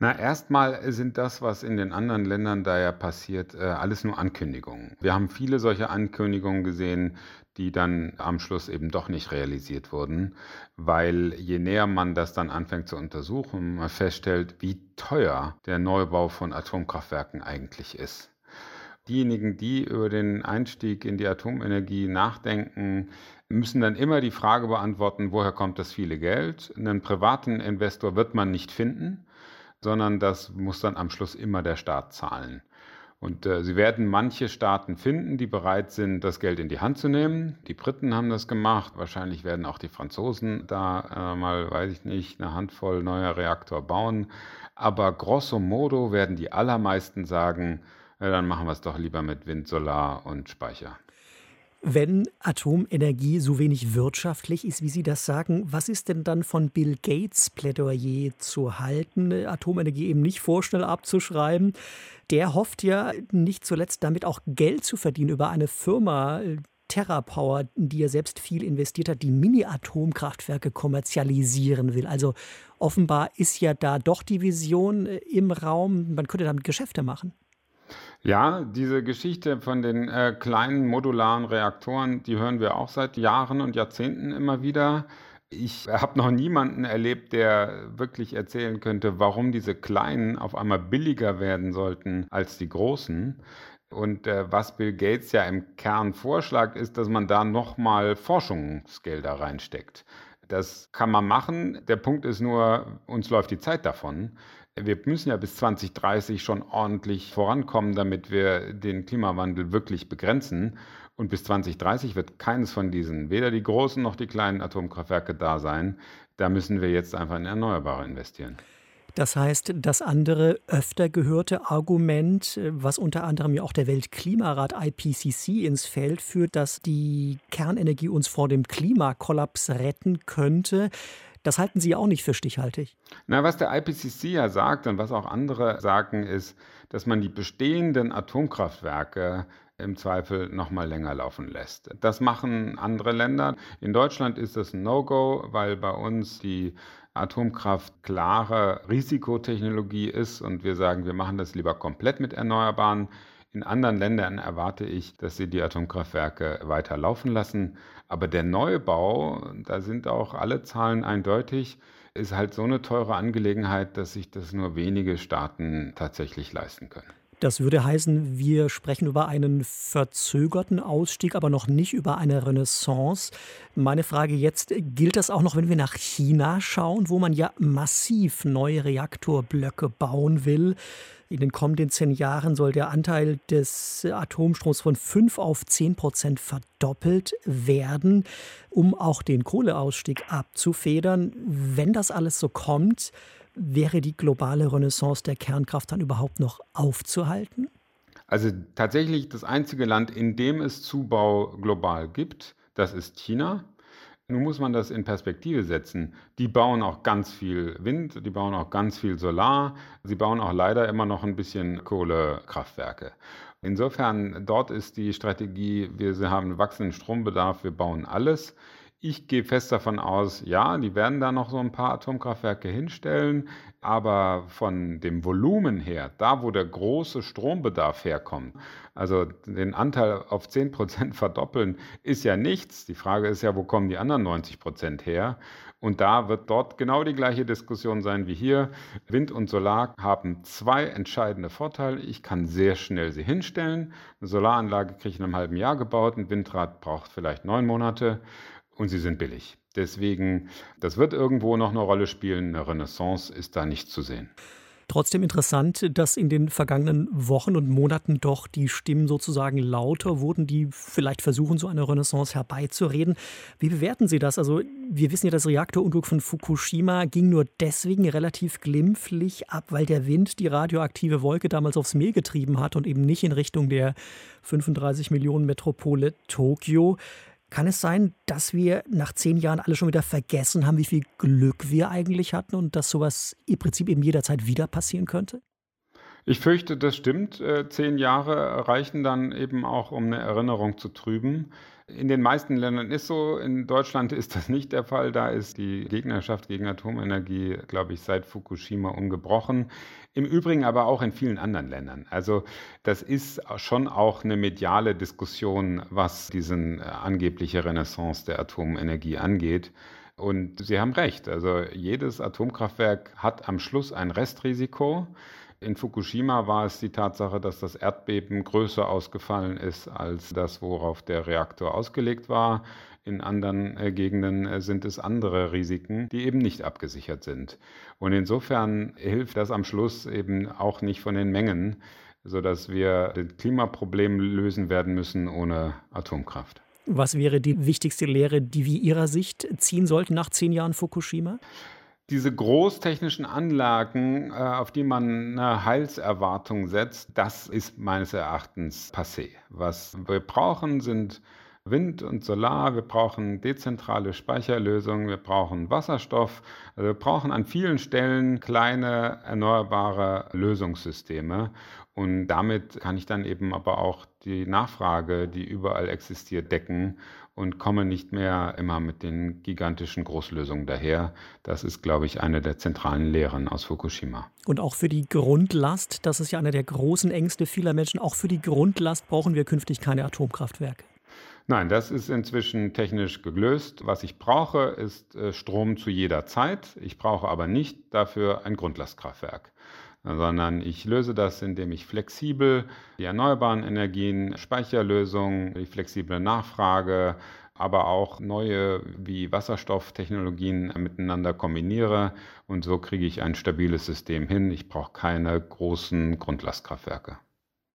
Na, erstmal sind das, was in den anderen Ländern da ja passiert, äh, alles nur Ankündigungen. Wir haben viele solche Ankündigungen gesehen, die dann am Schluss eben doch nicht realisiert wurden, weil je näher man das dann anfängt zu untersuchen, man feststellt, wie teuer der Neubau von Atomkraftwerken eigentlich ist. Diejenigen, die über den Einstieg in die Atomenergie nachdenken, müssen dann immer die Frage beantworten, woher kommt das viele Geld? Einen privaten Investor wird man nicht finden sondern das muss dann am Schluss immer der Staat zahlen. Und äh, Sie werden manche Staaten finden, die bereit sind, das Geld in die Hand zu nehmen. Die Briten haben das gemacht. Wahrscheinlich werden auch die Franzosen da äh, mal, weiß ich nicht, eine Handvoll neuer Reaktor bauen. Aber grosso modo werden die allermeisten sagen, äh, dann machen wir es doch lieber mit Wind, Solar und Speicher. Wenn Atomenergie so wenig wirtschaftlich ist, wie Sie das sagen, was ist denn dann von Bill Gates Plädoyer zu halten, Atomenergie eben nicht vorschnell abzuschreiben? Der hofft ja nicht zuletzt damit auch Geld zu verdienen über eine Firma, TerraPower, in die er selbst viel investiert hat, die Mini-Atomkraftwerke kommerzialisieren will. Also offenbar ist ja da doch die Vision äh, im Raum, man könnte damit Geschäfte machen. Ja, diese Geschichte von den äh, kleinen modularen Reaktoren, die hören wir auch seit Jahren und Jahrzehnten immer wieder. Ich habe noch niemanden erlebt, der wirklich erzählen könnte, warum diese kleinen auf einmal billiger werden sollten als die großen. Und äh, was Bill Gates ja im Kern vorschlägt, ist, dass man da nochmal Forschungsgelder reinsteckt. Das kann man machen. Der Punkt ist nur, uns läuft die Zeit davon. Wir müssen ja bis 2030 schon ordentlich vorankommen, damit wir den Klimawandel wirklich begrenzen. Und bis 2030 wird keines von diesen, weder die großen noch die kleinen Atomkraftwerke da sein. Da müssen wir jetzt einfach in Erneuerbare investieren. Das heißt, das andere öfter gehörte Argument, was unter anderem ja auch der Weltklimarat IPCC ins Feld führt, dass die Kernenergie uns vor dem Klimakollaps retten könnte, das halten Sie auch nicht für stichhaltig. Na, was der IPCC ja sagt und was auch andere sagen, ist, dass man die bestehenden Atomkraftwerke im Zweifel noch mal länger laufen lässt. Das machen andere Länder. In Deutschland ist das ein No-Go, weil bei uns die Atomkraft klare Risikotechnologie ist und wir sagen, wir machen das lieber komplett mit Erneuerbaren. In anderen Ländern erwarte ich, dass sie die Atomkraftwerke weiter laufen lassen. Aber der Neubau, da sind auch alle Zahlen eindeutig, ist halt so eine teure Angelegenheit, dass sich das nur wenige Staaten tatsächlich leisten können. Das würde heißen, wir sprechen über einen verzögerten Ausstieg, aber noch nicht über eine Renaissance. Meine Frage jetzt, gilt das auch noch, wenn wir nach China schauen, wo man ja massiv neue Reaktorblöcke bauen will? In den kommenden zehn Jahren soll der Anteil des Atomstroms von 5 auf 10 Prozent verdoppelt werden, um auch den Kohleausstieg abzufedern. Wenn das alles so kommt, Wäre die globale Renaissance der Kernkraft dann überhaupt noch aufzuhalten? Also tatsächlich das einzige Land, in dem es Zubau global gibt, das ist China. Nun muss man das in Perspektive setzen. Die bauen auch ganz viel Wind, die bauen auch ganz viel Solar, sie bauen auch leider immer noch ein bisschen Kohlekraftwerke. Insofern, dort ist die Strategie, wir haben wachsenden Strombedarf, wir bauen alles. Ich gehe fest davon aus, ja, die werden da noch so ein paar Atomkraftwerke hinstellen, aber von dem Volumen her, da wo der große Strombedarf herkommt, also den Anteil auf 10 Prozent verdoppeln, ist ja nichts. Die Frage ist ja, wo kommen die anderen 90 Prozent her? Und da wird dort genau die gleiche Diskussion sein wie hier. Wind und Solar haben zwei entscheidende Vorteile. Ich kann sehr schnell sie hinstellen. Eine Solaranlage kriege ich in einem halben Jahr gebaut, ein Windrad braucht vielleicht neun Monate und sie sind billig. Deswegen, das wird irgendwo noch eine Rolle spielen. Eine Renaissance ist da nicht zu sehen. Trotzdem interessant, dass in den vergangenen Wochen und Monaten doch die Stimmen sozusagen lauter wurden, die vielleicht versuchen, so eine Renaissance herbeizureden. Wie bewerten Sie das? Also, wir wissen ja, das Reaktorunglück von Fukushima ging nur deswegen relativ glimpflich ab, weil der Wind die radioaktive Wolke damals aufs Meer getrieben hat und eben nicht in Richtung der 35 Millionen Metropole Tokio. Kann es sein, dass wir nach zehn Jahren alle schon wieder vergessen haben, wie viel Glück wir eigentlich hatten und dass sowas im Prinzip eben jederzeit wieder passieren könnte? Ich fürchte, das stimmt. Äh, zehn Jahre reichen dann eben auch, um eine Erinnerung zu trüben. In den meisten Ländern ist so, in Deutschland ist das nicht der Fall. Da ist die Gegnerschaft gegen Atomenergie, glaube ich, seit Fukushima ungebrochen. Im Übrigen aber auch in vielen anderen Ländern. Also das ist schon auch eine mediale Diskussion, was diesen äh, angebliche Renaissance der Atomenergie angeht. Und Sie haben recht, also jedes Atomkraftwerk hat am Schluss ein Restrisiko. In Fukushima war es die Tatsache, dass das Erdbeben größer ausgefallen ist als das, worauf der Reaktor ausgelegt war. In anderen äh, Gegenden äh, sind es andere Risiken, die eben nicht abgesichert sind. Und insofern hilft das am Schluss eben auch nicht von den Mengen, sodass wir das Klimaproblem lösen werden müssen ohne Atomkraft. Was wäre die wichtigste Lehre, die wir Ihrer Sicht ziehen sollten nach zehn Jahren Fukushima? Diese großtechnischen Anlagen, äh, auf die man eine Heilserwartung setzt, das ist meines Erachtens passé. Was wir brauchen, sind Wind und Solar, wir brauchen dezentrale Speicherlösungen, wir brauchen Wasserstoff. Also wir brauchen an vielen Stellen kleine erneuerbare Lösungssysteme. Und damit kann ich dann eben aber auch die Nachfrage, die überall existiert, decken und komme nicht mehr immer mit den gigantischen Großlösungen daher. Das ist, glaube ich, eine der zentralen Lehren aus Fukushima. Und auch für die Grundlast, das ist ja einer der großen Ängste vieler Menschen, auch für die Grundlast brauchen wir künftig keine Atomkraftwerke. Nein, das ist inzwischen technisch gelöst. Was ich brauche, ist äh, Strom zu jeder Zeit. Ich brauche aber nicht dafür ein Grundlastkraftwerk sondern ich löse das, indem ich flexibel die erneuerbaren Energien, Speicherlösungen, die flexible Nachfrage, aber auch neue wie Wasserstofftechnologien miteinander kombiniere und so kriege ich ein stabiles System hin. Ich brauche keine großen Grundlastkraftwerke.